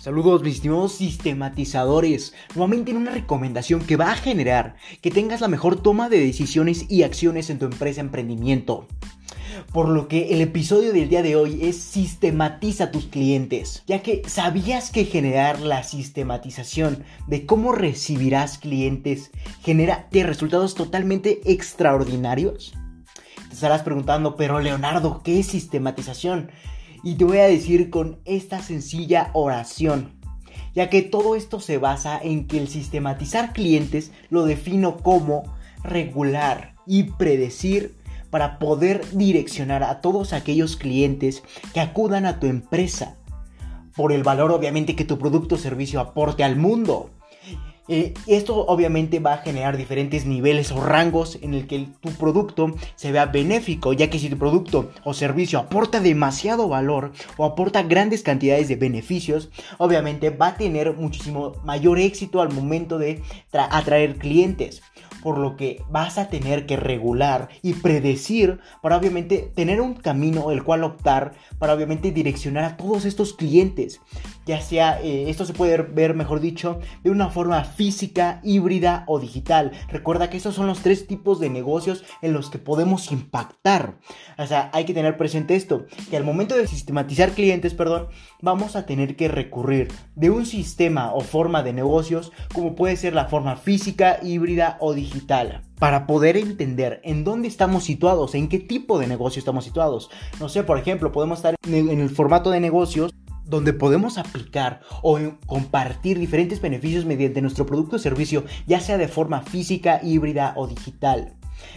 Saludos mis estimados sistematizadores. Nuevamente en una recomendación que va a generar que tengas la mejor toma de decisiones y acciones en tu empresa emprendimiento. Por lo que el episodio del día de hoy es sistematiza tus clientes, ya que sabías que generar la sistematización de cómo recibirás clientes genera resultados totalmente extraordinarios. Te estarás preguntando, pero Leonardo, ¿qué es sistematización? Y te voy a decir con esta sencilla oración, ya que todo esto se basa en que el sistematizar clientes lo defino como regular y predecir para poder direccionar a todos aquellos clientes que acudan a tu empresa por el valor obviamente que tu producto o servicio aporte al mundo. Eh, esto obviamente va a generar diferentes niveles o rangos en el que tu producto se vea benéfico, ya que si tu producto o servicio aporta demasiado valor o aporta grandes cantidades de beneficios, obviamente va a tener muchísimo mayor éxito al momento de atraer clientes por lo que vas a tener que regular y predecir para obviamente tener un camino el cual optar para obviamente direccionar a todos estos clientes. Ya sea, eh, esto se puede ver, mejor dicho, de una forma física, híbrida o digital. Recuerda que estos son los tres tipos de negocios en los que podemos impactar. O sea, hay que tener presente esto, que al momento de sistematizar clientes, perdón, vamos a tener que recurrir de un sistema o forma de negocios como puede ser la forma física, híbrida o digital para poder entender en dónde estamos situados, en qué tipo de negocio estamos situados. No sé, por ejemplo, podemos estar en el formato de negocios donde podemos aplicar o compartir diferentes beneficios mediante nuestro producto o servicio, ya sea de forma física, híbrida o digital.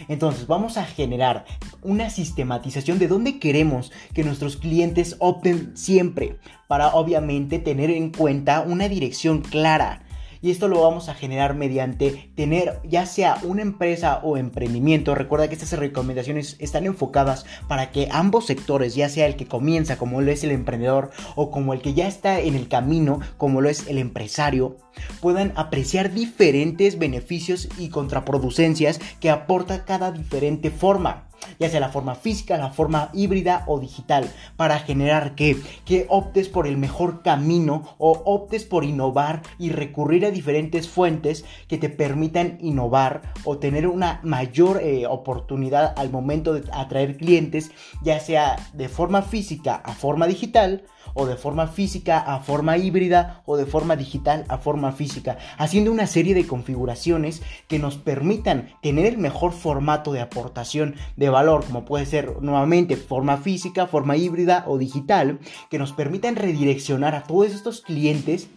Entonces vamos a generar una sistematización de dónde queremos que nuestros clientes opten siempre para obviamente tener en cuenta una dirección clara y esto lo vamos a generar mediante tener ya sea una empresa o emprendimiento. Recuerda que estas recomendaciones están enfocadas para que ambos sectores, ya sea el que comienza como lo es el emprendedor o como el que ya está en el camino como lo es el empresario, puedan apreciar diferentes beneficios y contraproducencias que aporta cada diferente forma ya sea la forma física, la forma híbrida o digital, para generar que, que optes por el mejor camino o optes por innovar y recurrir a diferentes fuentes que te permitan innovar o tener una mayor eh, oportunidad al momento de atraer clientes, ya sea de forma física a forma digital o de forma física a forma híbrida o de forma digital a forma física, haciendo una serie de configuraciones que nos permitan tener el mejor formato de aportación de valor, como puede ser nuevamente forma física, forma híbrida o digital, que nos permitan redireccionar a todos estos clientes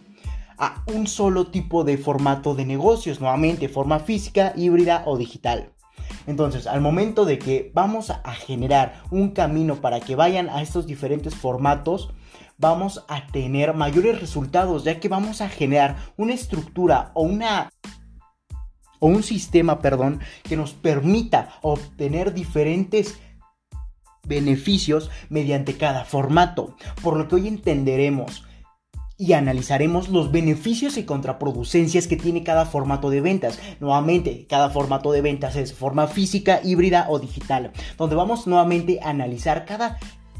a un solo tipo de formato de negocios, nuevamente forma física, híbrida o digital. Entonces, al momento de que vamos a generar un camino para que vayan a estos diferentes formatos, vamos a tener mayores resultados, ya que vamos a generar una estructura o una o un sistema, perdón, que nos permita obtener diferentes beneficios mediante cada formato, por lo que hoy entenderemos y analizaremos los beneficios y contraproducencias que tiene cada formato de ventas. Nuevamente, cada formato de ventas es forma física, híbrida o digital, donde vamos nuevamente a analizar cada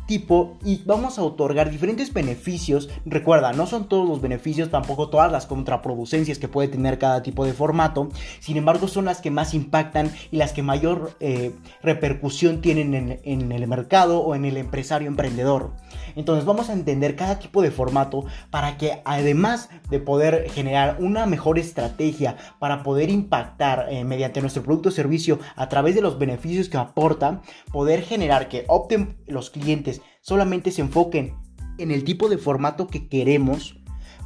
tipo y vamos a otorgar diferentes beneficios. Recuerda, no son todos los beneficios, tampoco todas las contraproducencias que puede tener cada tipo de formato. Sin embargo, son las que más impactan y las que mayor eh, repercusión tienen en, el mercado o en el empresario emprendedor. Entonces vamos a entender cada tipo de formato para que además de poder generar una mejor estrategia para poder impactar eh, mediante nuestro producto o servicio a través de los beneficios que aporta, poder generar que opten los clientes solamente se enfoquen en el tipo de formato que queremos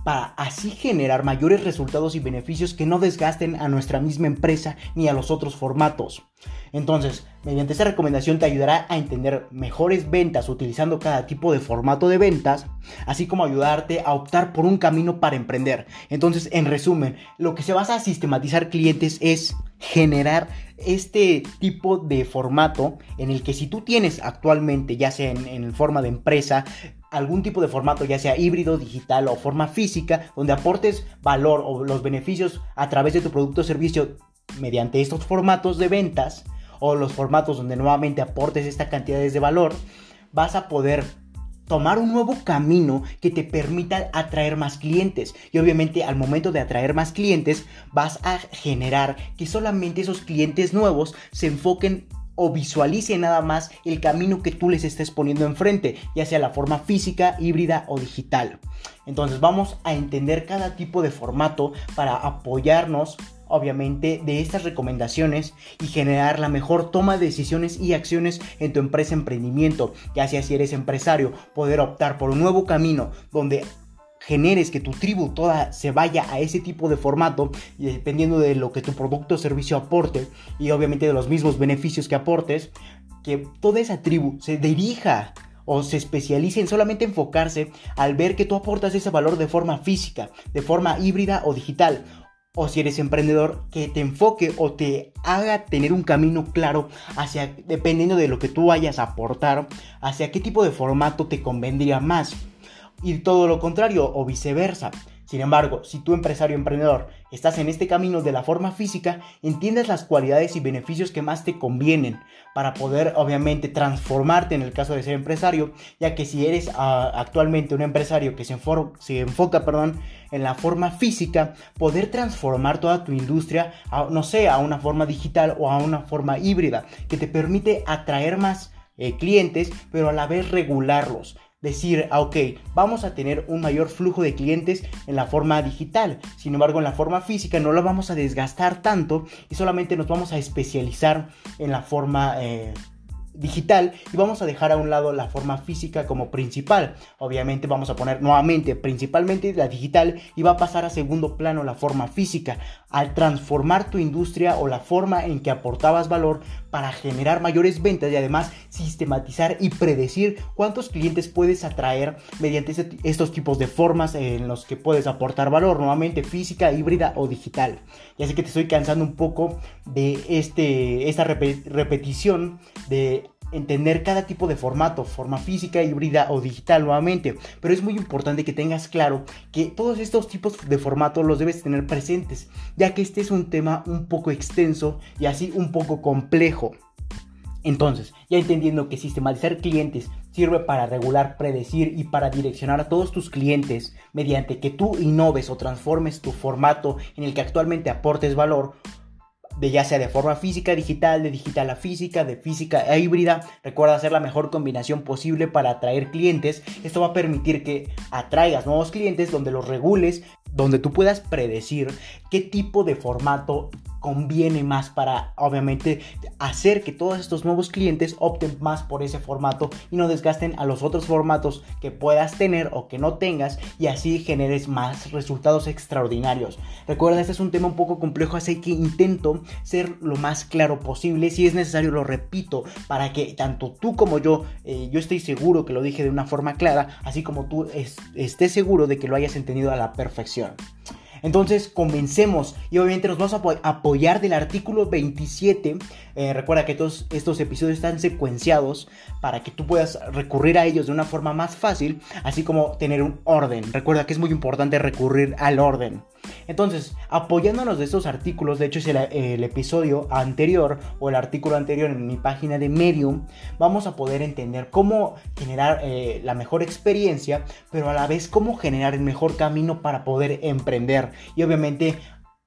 para así generar mayores resultados y beneficios que no desgasten a nuestra misma empresa ni a los otros formatos. Entonces, mediante esta recomendación te ayudará a entender mejores ventas utilizando cada tipo de formato de ventas, así como ayudarte a optar por un camino para emprender. Entonces, en resumen, lo que se basa a sistematizar clientes es generar este tipo de formato en el que si tú tienes actualmente, ya sea en, en forma de empresa, algún tipo de formato, ya sea híbrido, digital o forma física, donde aportes valor o los beneficios a través de tu producto o servicio mediante estos formatos de ventas o los formatos donde nuevamente aportes esta cantidad de valor, vas a poder tomar un nuevo camino que te permita atraer más clientes. Y obviamente al momento de atraer más clientes vas a generar que solamente esos clientes nuevos se enfoquen o visualicen nada más el camino que tú les estés poniendo enfrente, ya sea la forma física, híbrida o digital. Entonces vamos a entender cada tipo de formato para apoyarnos obviamente, de estas recomendaciones y generar la mejor toma de decisiones y acciones en tu empresa emprendimiento, ya sea si eres empresario, poder optar por un nuevo camino donde generes que tu tribu toda se vaya a ese tipo de formato dependiendo de lo que tu producto o servicio aporte y obviamente de los mismos beneficios que aportes, que toda esa tribu se dirija o se especialice en solamente enfocarse al ver que tú aportas ese valor de forma física, de forma híbrida o digital o si eres emprendedor, que te enfoque o te haga tener un camino claro hacia, dependiendo de lo que tú vayas a aportar, hacia qué tipo de formato te convendría más. Y todo lo contrario, o viceversa. Sin embargo, si tú empresario emprendedor estás en este camino de la forma física, entiendes las cualidades y beneficios que más te convienen para poder obviamente transformarte en el caso de ser empresario, ya que si eres ah, actualmente un empresario que se, se enfoca perdón, en la forma física, poder transformar toda tu industria, a, no sé, a una forma digital o a una forma híbrida, que te permite atraer más eh, clientes, pero a la vez regularlos decir, ah, ok, vamos a tener un mayor flujo de clientes en la forma digital. Sin embargo, en la forma física no lo vamos a desgastar tanto y solamente nos vamos a especializar en la forma eh, digital y vamos a dejar a un lado la forma física como principal. Obviamente vamos a poner nuevamente principalmente la digital y va a pasar a segundo plano la forma física. Al transformar tu industria o la forma en que aportabas valor para generar mayores ventas y además sistematizar y predecir cuántos clientes puedes atraer mediante este estos tipos de formas en los que puedes aportar valor, nuevamente física, híbrida o digital. Ya sé que te estoy cansando un poco de este, esta repetición de entender cada tipo de formato, forma física, híbrida o digital nuevamente. Pero es muy importante que tengas claro que todos estos tipos de formato los debes tener presentes, ya que este es un tema un poco extenso y así un poco complejo. Entonces, ya entendiendo que sistematizar clientes sirve para regular, predecir y para direccionar a todos tus clientes mediante que tú innoves o transformes tu formato en el que actualmente aportes valor, de ya sea de forma física, digital, de digital a física, de física a híbrida. Recuerda hacer la mejor combinación posible para atraer clientes. Esto va a permitir que atraigas nuevos clientes donde los regules, donde tú puedas predecir qué tipo de formato conviene más para obviamente hacer que todos estos nuevos clientes opten más por ese formato y no desgasten a los otros formatos que puedas tener o que no tengas y así generes más resultados extraordinarios. Recuerda, este es un tema un poco complejo, así que intento ser lo más claro posible. Si es necesario, lo repito para que tanto tú como yo, eh, yo estoy seguro que lo dije de una forma clara, así como tú estés seguro de que lo hayas entendido a la perfección. Entonces, comencemos y obviamente nos vamos a apoyar del artículo 27. Eh, recuerda que todos estos episodios están secuenciados para que tú puedas recurrir a ellos de una forma más fácil, así como tener un orden. Recuerda que es muy importante recurrir al orden. Entonces, apoyándonos de estos artículos, de hecho es el, episodio anterior o el artículo anterior en mi página de Medium, vamos a poder entender cómo generar eh, la mejor experiencia, pero a la vez cómo generar el mejor camino para poder emprender. Y obviamente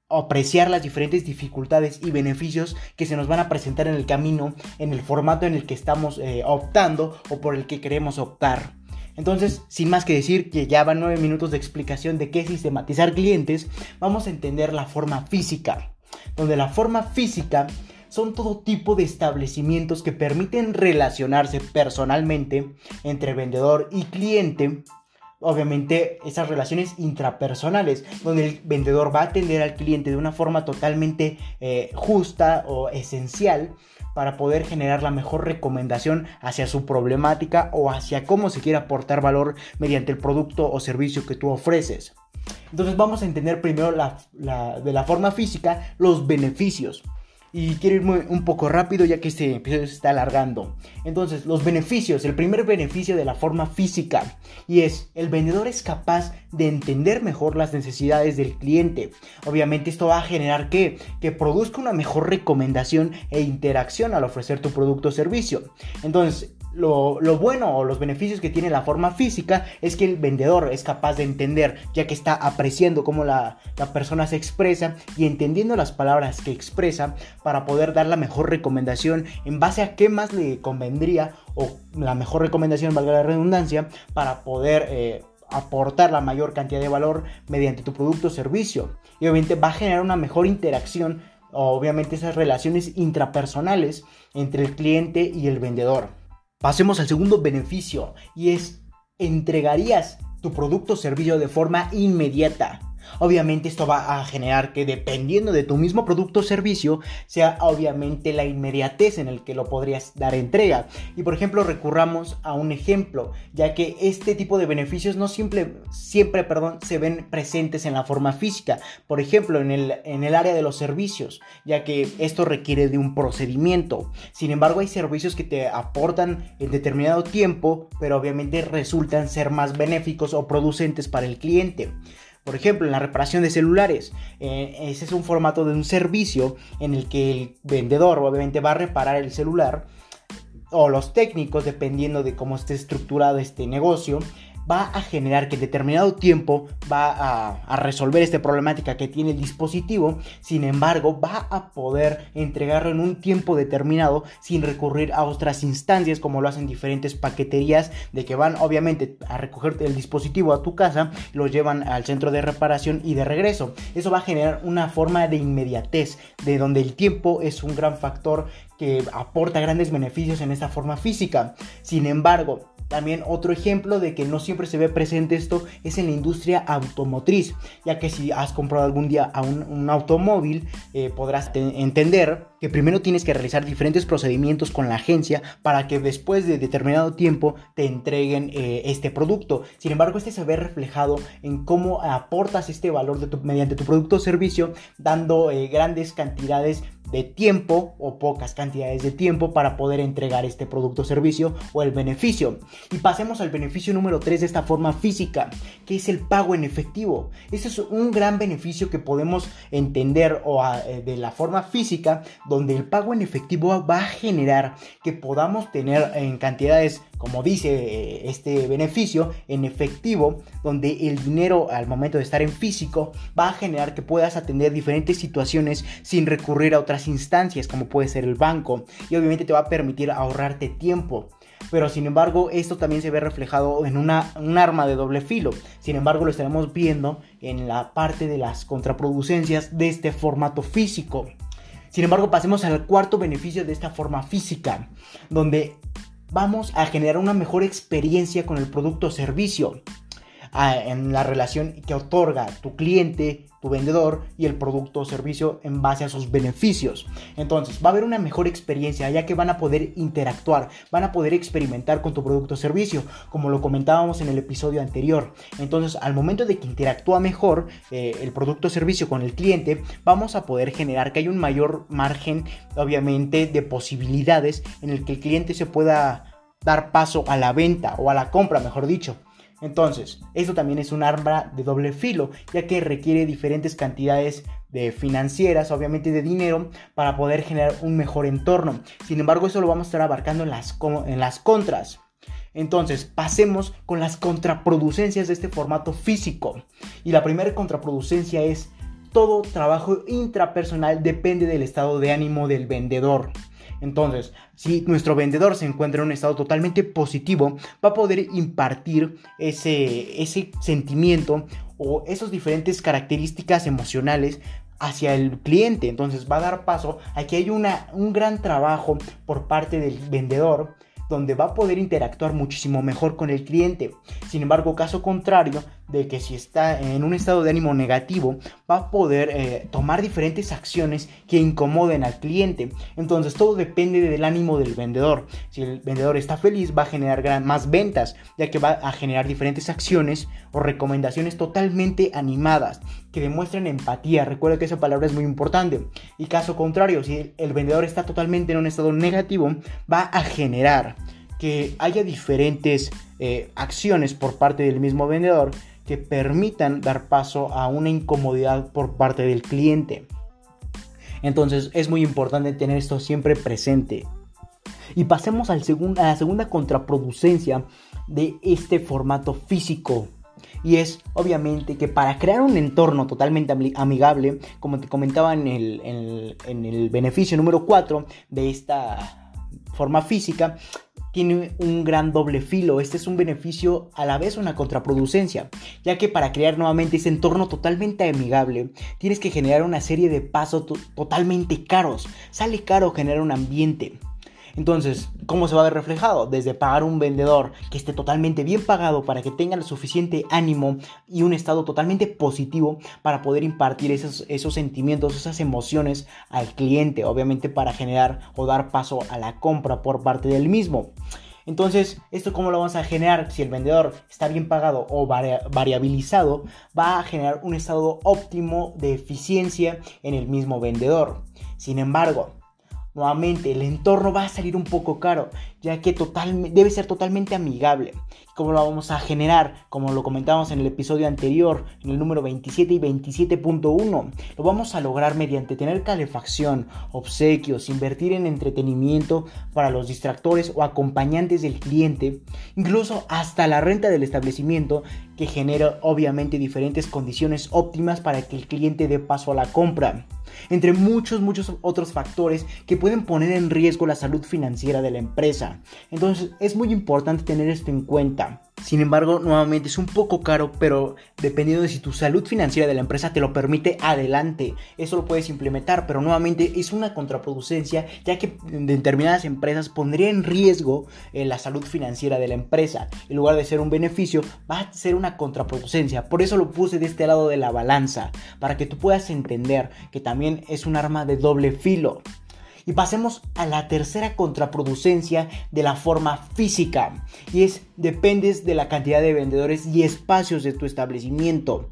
apreciar las diferentes dificultades y beneficios que se nos van a presentar en el camino, en el formato en el que estamos eh, optando o por el que queremos optar. Entonces, sin más que decir que ya van 9 minutos de explicación de qué es sistematizar clientes, vamos a entender la forma física, donde la forma física son todo tipo de establecimientos que permiten relacionarse personalmente entre vendedor y cliente. Obviamente esas relaciones intrapersonales, donde el vendedor va a atender al cliente de una forma totalmente eh, justa o esencial para poder generar la mejor recomendación hacia su problemática o hacia cómo se quiere aportar valor mediante el producto o servicio que tú ofreces. Entonces vamos a entender primero de la forma física los beneficios. Y quiero ir un poco rápido ya que este episodio se está alargando. Entonces, los beneficios. El primer beneficio de la forma física. Y es, el vendedor es capaz de entender mejor las necesidades del cliente. Obviamente esto va a generar que, que produzca una mejor recomendación e interacción al ofrecer tu producto o servicio. Entonces, lo, bueno o los beneficios que tiene la forma física es que el vendedor es capaz de entender, ya que está apreciando cómo la, la, persona se expresa y entendiendo las palabras que expresa para poder dar la mejor recomendación en base a qué más le convendría o la mejor recomendación, valga la redundancia, para poder... Eh, aportar la mayor cantidad de valor mediante tu producto o servicio. Y obviamente va a generar una mejor interacción, obviamente esas relaciones intrapersonales entre el cliente y el vendedor. Pasemos al segundo beneficio y es entregarías tu producto o servicio de forma inmediata. Obviamente esto va a generar que dependiendo de tu mismo producto o servicio sea obviamente la inmediatez en el que lo podrías dar entrega. Y por ejemplo recurramos a un ejemplo, ya que este tipo de beneficios no siempre, siempre perdón, se ven presentes en la forma física. Por ejemplo en el, en el área de los servicios, ya que esto requiere de un procedimiento. Sin embargo hay servicios que te aportan en determinado tiempo, pero obviamente resultan ser más benéficos o producentes para el cliente. Por ejemplo, en la reparación de celulares, eh, ese es un formato de un servicio en el que el vendedor obviamente va a reparar el celular o los técnicos, dependiendo de cómo esté estructurado este negocio, va a generar que en determinado tiempo va a, resolver esta problemática que tiene el dispositivo, sin embargo va a poder entregarlo en un tiempo determinado sin recurrir a otras instancias como lo hacen diferentes paqueterías de que van obviamente a recoger el dispositivo a tu casa, lo llevan al centro de reparación y de regreso. Eso va a generar una forma de inmediatez, de donde el tiempo es un gran factor que aporta grandes beneficios en esta forma física. Sin embargo, también otro ejemplo de que no siempre se ve presente esto es en la industria automotriz, ya que si has comprado algún día a un, automóvil eh, podrás entender que primero tienes que realizar diferentes procedimientos con la agencia para que después de determinado tiempo te entreguen eh, este producto. Sin embargo, este se ve reflejado en cómo aportas este valor de mediante tu producto o servicio, dando eh, grandes cantidades de tiempo o pocas cantidades de tiempo para poder entregar este producto o servicio o el beneficio. Y pasemos al beneficio número 3 de esta forma física, que es el pago en efectivo. Ese es un gran beneficio que podemos entender o eh, de la forma física, el pago en efectivo va a generar que podamos tener en cantidades como dice eh, este beneficio, en efectivo, donde el dinero al momento de estar en físico va a generar que puedas atender diferentes situaciones sin recurrir a otras instancias como puede ser el banco y obviamente te va a permitir ahorrarte tiempo. Pero sin embargo, esto también se ve reflejado en una, un arma de doble filo. Sin embargo, lo estaremos viendo en la parte de las contraproducencias de este formato físico. Sin embargo, pasemos al cuarto beneficio de esta forma física, donde vamos a generar una mejor experiencia con el producto o servicio en la relación que otorga tu cliente, tu vendedor y el producto o servicio en base a sus beneficios. Entonces, va a haber una mejor experiencia ya que van a poder interactuar, van a poder experimentar con tu producto o servicio, como lo comentábamos en el episodio anterior. Entonces, al momento de que interactúa mejor eh, el producto o servicio con el cliente, vamos a poder generar que hay un mayor margen, obviamente, de posibilidades en el que el cliente se pueda dar paso a la venta o a la compra, mejor dicho. Entonces, esto también es un arma de doble filo, ya que requiere diferentes cantidades de financieras, obviamente de dinero, para poder generar un mejor entorno. Sin embargo, eso lo vamos a estar abarcando en las, en las contras. Entonces, pasemos con las contraproducencias de este formato físico. Y la primera contraproducencia es todo trabajo intrapersonal depende del estado de ánimo del vendedor. Entonces, si nuestro vendedor se encuentra en un estado totalmente positivo, va a poder impartir ese, ese sentimiento o esas diferentes características emocionales hacia el cliente. Entonces va a dar paso a que hay una, un gran trabajo por parte del vendedor donde va a poder interactuar muchísimo mejor con el cliente. Sin embargo, caso contrario de que si está en un estado de ánimo negativo, va a poder eh, tomar diferentes acciones que incomoden al cliente. Entonces, todo depende del ánimo del vendedor. Si el vendedor está feliz, va a generar más ventas, ya que va a generar diferentes acciones o recomendaciones totalmente animadas que demuestren empatía. Recuerda que esa palabra es muy importante. Y caso contrario, si el vendedor está totalmente en un estado negativo, va a generar que haya diferentes eh, acciones por parte del mismo vendedor que permitan dar paso a una incomodidad por parte del cliente. Entonces es muy importante tener esto siempre presente. Y pasemos al a la segunda contraproducencia de este formato físico. Y es obviamente que para crear un entorno totalmente amigable, como te comentaba en el, en el beneficio número 4 de esta forma física, tiene un gran doble filo. Este es un beneficio a la vez una contraproducencia, ya que para crear nuevamente ese entorno totalmente amigable, tienes que generar una serie de pasos totalmente caros. Sale caro generar un ambiente. Entonces, ¿cómo se va a ver reflejado? Desde pagar un vendedor que esté totalmente bien pagado para que tenga el suficiente ánimo y un estado totalmente positivo para poder impartir esos, esos sentimientos, esas emociones al cliente, obviamente para generar o dar paso a la compra por parte del mismo. Entonces, ¿esto cómo lo vamos a generar? Si el vendedor está bien pagado o variabilizado, va a generar un estado óptimo de eficiencia en el mismo vendedor. Sin embargo, nuevamente el entorno va a salir un poco caro, ya que debe ser totalmente amigable. ¿Cómo lo vamos a generar? Como lo comentábamos en el episodio anterior, en el número 27 y 27.1, lo vamos a lograr mediante tener calefacción, obsequios, invertir en entretenimiento para los distractores o acompañantes del cliente, incluso hasta la renta del establecimiento que genera obviamente diferentes condiciones óptimas para que el cliente dé paso a la compra entre muchos, muchos otros factores que pueden poner en riesgo la salud financiera de la empresa. Entonces es muy importante tener esto en cuenta. Sin embargo, nuevamente es un poco caro, pero dependiendo de si tu salud financiera de la empresa te lo permite, adelante. Eso lo puedes implementar, pero nuevamente es una contraproducencia, ya que determinadas empresas pondría en riesgo eh, la salud financiera de la empresa. En lugar de ser un beneficio, va a ser una contraproducencia. Por eso lo puse de este lado de la balanza, para que tú puedas entender que también es un arma de doble filo. Y pasemos a la tercera contraproducencia de la forma física. Y es dependes de la cantidad de vendedores y espacios de tu establecimiento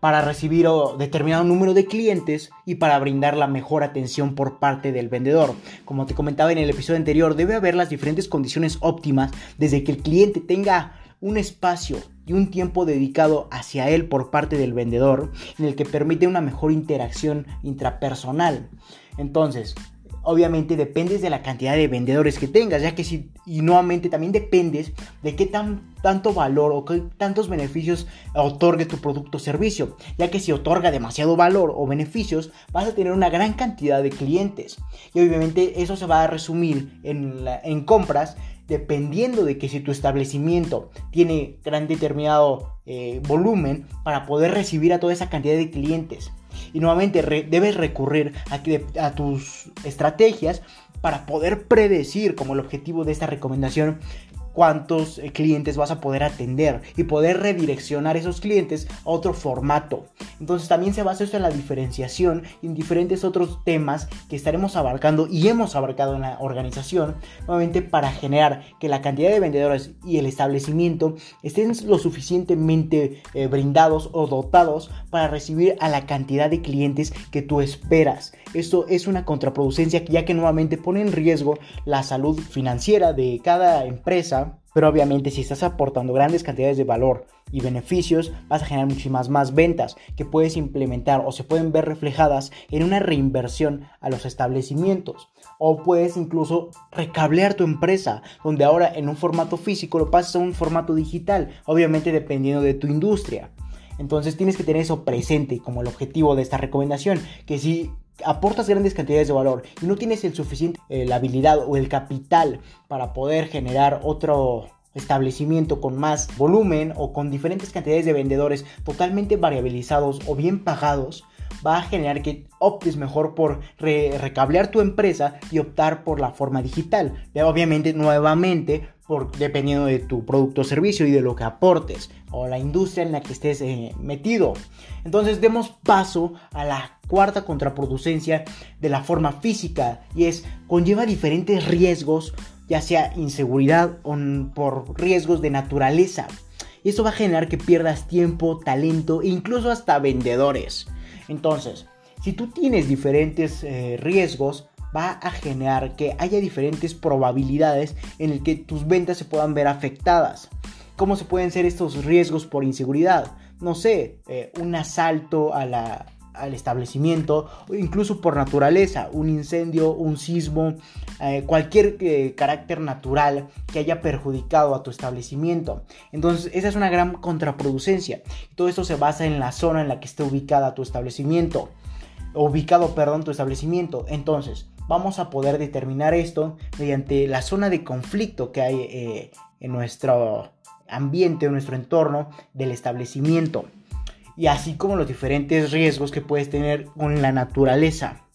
para recibir determinado número de clientes y para brindar la mejor atención por parte del vendedor. Como te comentaba en el episodio anterior, debe haber las diferentes condiciones óptimas desde que el cliente tenga un espacio y un tiempo dedicado hacia él por parte del vendedor en el que permite una mejor interacción intrapersonal. Entonces, obviamente dependes de la cantidad de vendedores que tengas, ya que si, y nuevamente también dependes de qué tan, tanto valor o qué tantos beneficios otorgue tu producto o servicio, ya que si otorga demasiado valor o beneficios, vas a tener una gran cantidad de clientes. Y obviamente eso se va a resumir en, en compras dependiendo de que si tu establecimiento tiene gran determinado eh, volumen para poder recibir a toda esa cantidad de clientes. Y nuevamente debes recurrir a, tus estrategias para poder predecir como el objetivo de esta recomendación cuántos eh, clientes vas a poder atender y poder redireccionar esos clientes a otro formato. Entonces también se basa esto en la diferenciación y en diferentes otros temas que estaremos abarcando y hemos abarcado en la organización, nuevamente para generar que la cantidad de vendedores y el establecimiento estén lo suficientemente eh, brindados o dotados para recibir a la cantidad de clientes que tú esperas. Esto es una contraproducencia ya que nuevamente pone en riesgo la salud financiera de cada empresa pero obviamente si estás aportando grandes cantidades de valor y beneficios, vas a generar muchísimas más ventas que puedes implementar o se pueden ver reflejadas en una reinversión a los establecimientos. O puedes incluso recablear tu empresa, donde ahora en un formato físico lo pasas a un formato digital, obviamente dependiendo de tu industria. Entonces tienes que tener eso presente como el objetivo de esta recomendación, que si aportas grandes cantidades de valor y no tienes el suficiente, la habilidad o el capital para poder generar otro establecimiento con más volumen o con diferentes cantidades de vendedores totalmente variabilizados o bien pagados, va a generar que optes mejor por recablear tu empresa y optar por la forma digital. Obviamente, nuevamente, dependiendo de tu producto o servicio y de lo que aportes o la industria en la que estés eh, metido. Entonces demos paso a la cuarta contraproducencia de la forma física y es conlleva diferentes riesgos, ya sea inseguridad o por riesgos de naturaleza. Y va a generar que pierdas tiempo, talento e incluso hasta vendedores. Entonces, si tú tienes diferentes eh, riesgos, va a generar que haya diferentes probabilidades en el que tus ventas se puedan ver afectadas. ¿Cómo se pueden ser estos riesgos por inseguridad? No sé, eh, un asalto al establecimiento incluso por naturaleza, un incendio, un sismo, eh, cualquier eh, carácter natural que haya perjudicado a tu establecimiento. Entonces esa es una gran contraproducencia. Todo esto se basa en la zona en la que esté ubicada tu establecimiento, ubicado, perdón, tu establecimiento. Entonces vamos a poder determinar esto mediante la zona de conflicto que hay eh, en nuestro ambiente, en nuestro entorno del establecimiento y así como los diferentes riesgos que puedes tener con la naturaleza.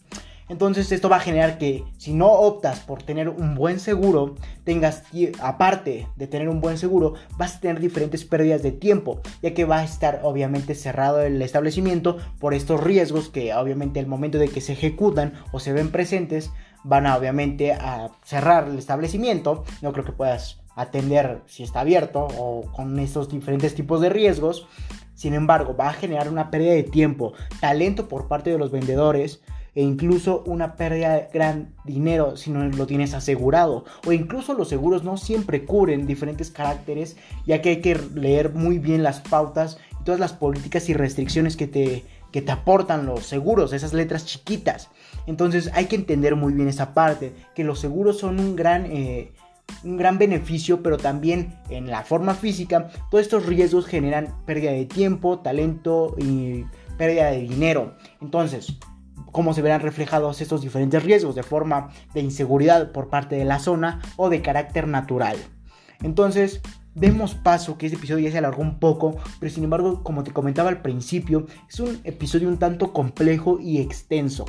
Entonces esto va a generar que si no optas por tener un buen seguro, tengas, aparte de tener un buen seguro, vas a tener diferentes pérdidas de tiempo, ya que va a estar obviamente cerrado el establecimiento por estos riesgos que obviamente al momento de que se ejecutan o se ven presentes, van a obviamente a cerrar el establecimiento. No creo que puedas atender si está abierto o con estos diferentes tipos de riesgos. Sin embargo, va a generar una pérdida de tiempo, talento por parte de los vendedores e incluso una pérdida de gran dinero si no lo tienes asegurado. O incluso los seguros no siempre cubren diferentes caracteres, ya que hay que leer muy bien las pautas y todas las políticas y restricciones que te, que te aportan los seguros, esas letras chiquitas. Entonces hay que entender muy bien esa parte, que los seguros son un gran... Eh, un gran beneficio, pero también en la forma física, todos estos riesgos generan pérdida de tiempo, talento y pérdida de dinero. Entonces, ¿cómo se verán reflejados estos diferentes riesgos? De forma de inseguridad por parte de la zona o de carácter natural. Entonces, demos paso, que este episodio ya se alargó un poco, pero sin embargo, como te comentaba al principio, es un episodio un tanto complejo y extenso.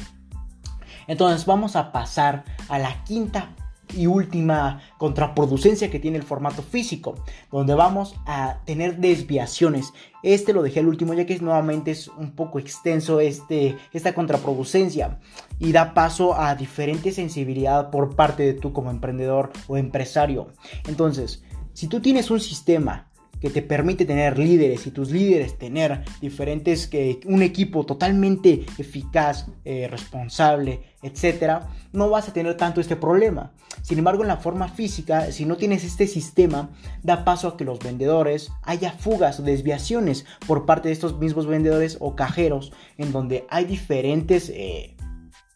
Entonces vamos a pasar a la quinta y última contraproducencia que tiene el formato físico, donde vamos a tener desviaciones. Este lo dejé al último ya que nuevamente es un poco extenso este, esta contraproducencia y da paso a diferente sensibilidad por parte de tú como emprendedor o empresario. Entonces, si tú tienes un sistema que te permite tener líderes y tus líderes tener diferentes, que un equipo totalmente eficaz, eh, responsable, etcétera, no vas a tener tanto este problema. Sin embargo, en la forma física, si no tienes este sistema, da paso a que los vendedores haya fugas o desviaciones por parte de estos mismos vendedores o cajeros, en donde hay diferentes eh,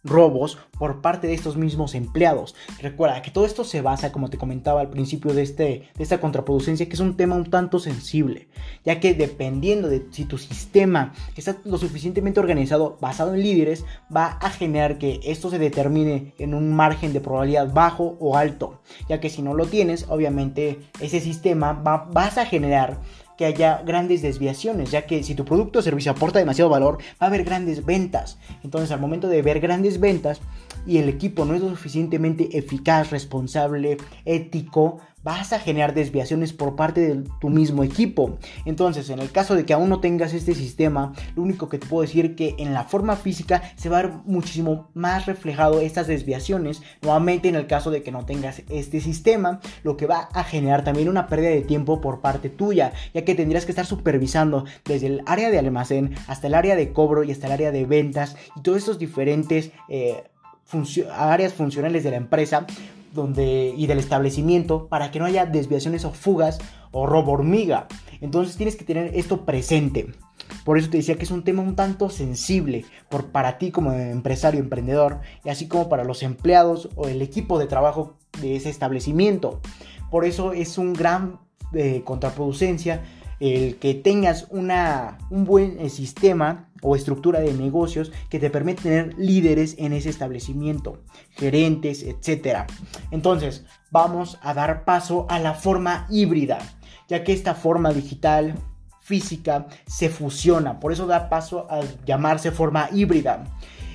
robos por parte de estos mismos empleados. Recuerda que todo esto se basa, como te comentaba al principio de, este, de esta contraproducencia, que es un tema un tanto sensible, ya que dependiendo de si tu sistema está lo suficientemente organizado, basado en líderes, va a generar que esto se determine en un margen de probabilidad bajo o alto, ya que si no lo tienes, obviamente ese sistema va, vas a generar que haya grandes desviaciones, ya que si tu producto o servicio aporta demasiado valor, va a haber grandes ventas. Entonces, al momento de ver grandes ventas y el equipo no es lo suficientemente eficaz, responsable, ético, vas a generar desviaciones por parte de tu mismo equipo. Entonces, en el caso de que aún no tengas este sistema, lo único que te puedo decir es que en la forma física se va a ver muchísimo más reflejado estas desviaciones. Nuevamente, en el caso de que no tengas este sistema, lo que va a generar también una pérdida de tiempo por parte tuya, ya que tendrías que estar supervisando desde el área de almacén hasta el área de cobro y hasta el área de ventas y todos estos diferentes... Eh, áreas funcionales de la empresa donde, y del establecimiento para que no haya desviaciones o fugas o robo hormiga. Entonces tienes que tener esto presente. Por eso te decía que es un tema un tanto sensible por, para ti como empresario, emprendedor, y así como para los empleados o el equipo de trabajo de ese establecimiento. Por eso es un gran eh, contraproducencia el que tengas una, un buen eh, sistema o estructura de negocios que te permite tener líderes en ese establecimiento, gerentes, etc. Entonces, vamos a dar paso a la forma híbrida, ya que esta forma digital física se fusiona, por eso da paso a llamarse forma híbrida.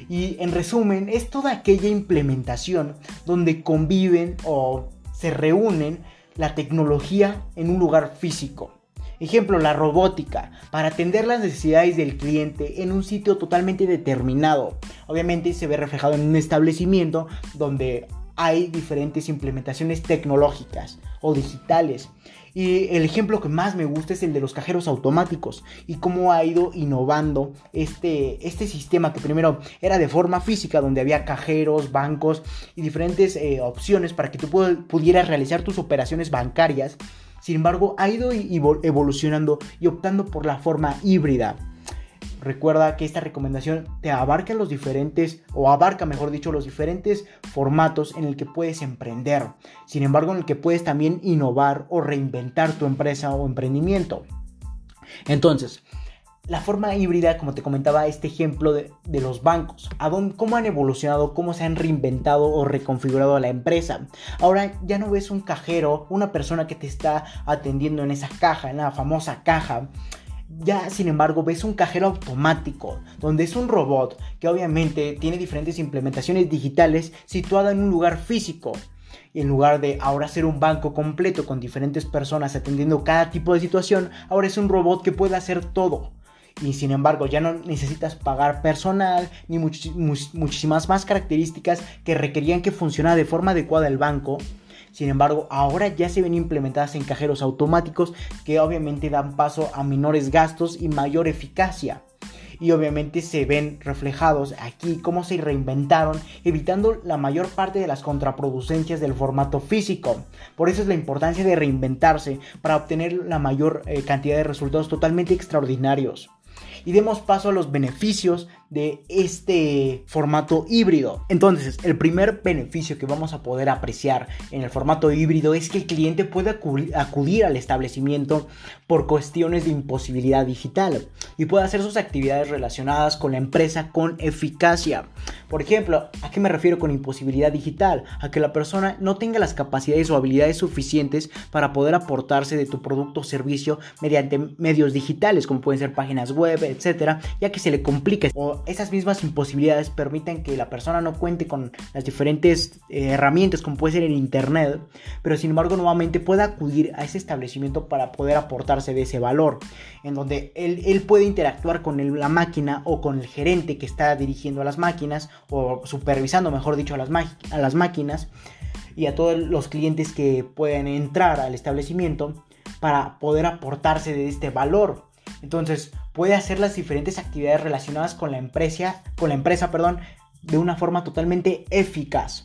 Y en resumen, es toda aquella implementación donde conviven o se reúnen la tecnología en un lugar físico Ejemplo, la robótica, para atender las necesidades del cliente en un sitio totalmente determinado. Obviamente se ve reflejado en un establecimiento donde hay diferentes implementaciones tecnológicas o digitales. Y el ejemplo que más me gusta es el de los cajeros automáticos y cómo ha ido innovando este, este sistema que primero era de forma física, donde había cajeros, bancos y diferentes eh, opciones para que tú pudieras realizar tus operaciones bancarias sin embargo, ha ido evolucionando y optando por la forma híbrida. recuerda que esta recomendación te abarca los diferentes, o abarca mejor dicho, los diferentes formatos en el que puedes emprender. Sin embargo, en el que puedes también innovar o reinventar tu empresa o emprendimiento. Entonces, la forma híbrida, como te comentaba, este ejemplo de, los bancos, a dónde, cómo han evolucionado, cómo se han reinventado o reconfigurado la empresa. Ahora ya no ves un cajero, una persona que te está atendiendo en esa caja, en la famosa caja. Ya, sin embargo, ves un cajero automático, donde es un robot que obviamente tiene diferentes implementaciones digitales situado en un lugar físico. Y en lugar de ahora ser un banco completo con diferentes personas atendiendo cada tipo de situación, ahora es un robot que puede hacer todo y sin embargo ya no necesitas pagar personal ni muchísimas más características que requerían que funcionara de forma adecuada el banco. Sin embargo, ahora ya se ven implementadas en cajeros automáticos que obviamente dan paso a menores gastos y mayor eficacia. Y obviamente se ven reflejados aquí cómo se reinventaron, evitando la mayor parte de las contraproducencias del formato físico. Por eso es la importancia de reinventarse para obtener la mayor eh, cantidad de resultados totalmente extraordinarios y demos paso a los beneficios de este formato híbrido. Entonces, el primer beneficio que vamos a poder apreciar en el formato híbrido es que el cliente puede acudir al establecimiento por cuestiones de imposibilidad digital y puede hacer sus actividades relacionadas con la empresa con eficacia. Por ejemplo, ¿a qué me refiero con imposibilidad digital? A que la persona no tenga las capacidades o habilidades suficientes para poder aportarse de tu producto o servicio mediante medios digitales, como pueden ser páginas web, etcétera, ya que se le complica esas mismas imposibilidades permiten que la persona no cuente con las diferentes eh, herramientas como puede ser el internet, pero sin embargo nuevamente pueda acudir a ese establecimiento para poder aportarse de ese valor, en donde él, puede interactuar con la máquina o con el gerente que está dirigiendo a las máquinas o supervisando, mejor dicho, a las, a las máquinas y a todos los clientes que pueden entrar al establecimiento para poder aportarse de este valor. Entonces, puede hacer las diferentes actividades relacionadas con la empresa, con la empresa, perdón, de una forma totalmente eficaz.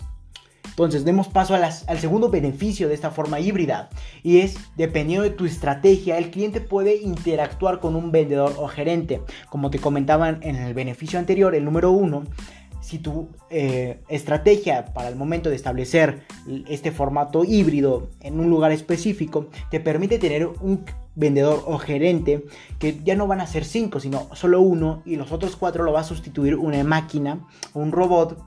Entonces, demos paso al segundo beneficio de esta forma híbrida y es, dependiendo de tu estrategia, el cliente puede interactuar con un vendedor o gerente. Como te comentaban en el beneficio anterior, el número uno, si tu eh, estrategia para el momento de establecer este formato híbrido en un lugar específico te permite tener un vendedor o gerente que ya no van a ser cinco sino solo uno y los otros cuatro lo va a sustituir una máquina un robot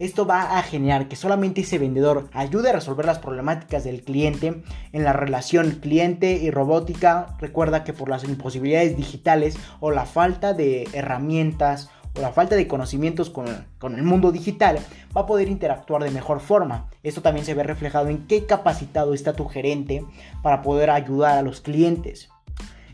esto va a generar que solamente ese vendedor ayude a resolver las problemáticas del cliente en la relación cliente y robótica. Recuerda que por las imposibilidades digitales o la falta de herramientas o la falta de conocimientos con, el mundo digital, va a poder interactuar de mejor forma. Esto también se ve reflejado en qué capacitado está tu gerente para poder ayudar a los clientes.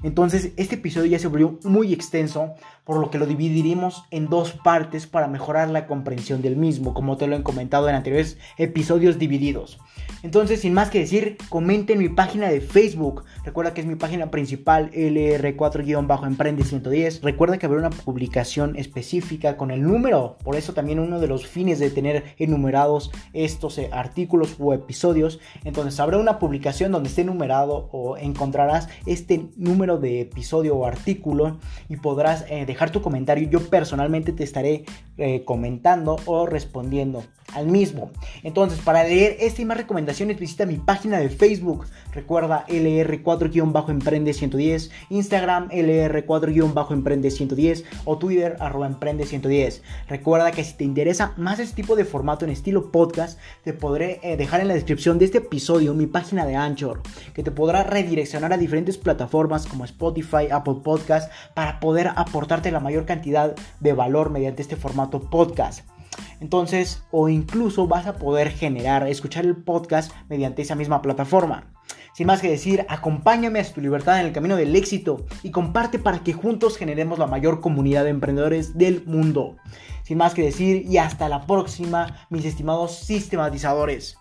Entonces, este episodio ya se volvió muy extenso, por lo que lo dividiremos en dos partes para mejorar la comprensión del mismo, como te lo he comentado en anteriores episodios divididos. Entonces, sin más que decir, comenten mi página de Facebook. Recuerda que es mi página principal, LR4-Emprende 110. Recuerda que habrá una publicación específica con el número. Por eso también uno de los fines de tener enumerados estos eh, artículos o episodios. Entonces, habrá una publicación donde esté enumerado o encontrarás este número de episodio o artículo y podrás eh, dejar tu comentario. Yo personalmente te estaré eh, comentando o respondiendo al mismo. Entonces, para leer esta y más recomendaciones, visita mi página de Facebook. Recuerda LR4-Emprende110, Instagram LR4-Emprende110 o Twitter arroba Emprende110. Recuerda que si te interesa más este tipo de formato en estilo podcast, te podré eh, dejar en la descripción de este episodio mi página de Anchor, que te podrá redireccionar a diferentes plataformas como Spotify, Apple Podcast, para poder aportarte la mayor cantidad de valor mediante este formato podcast. Entonces, o incluso vas a poder generar, escuchar el podcast mediante esa misma plataforma. Sin más que decir, acompáñame a tu libertad en el camino del éxito y comparte para que juntos generemos la mayor comunidad de emprendedores del mundo. Sin más que decir, y hasta la próxima, mis estimados sistematizadores.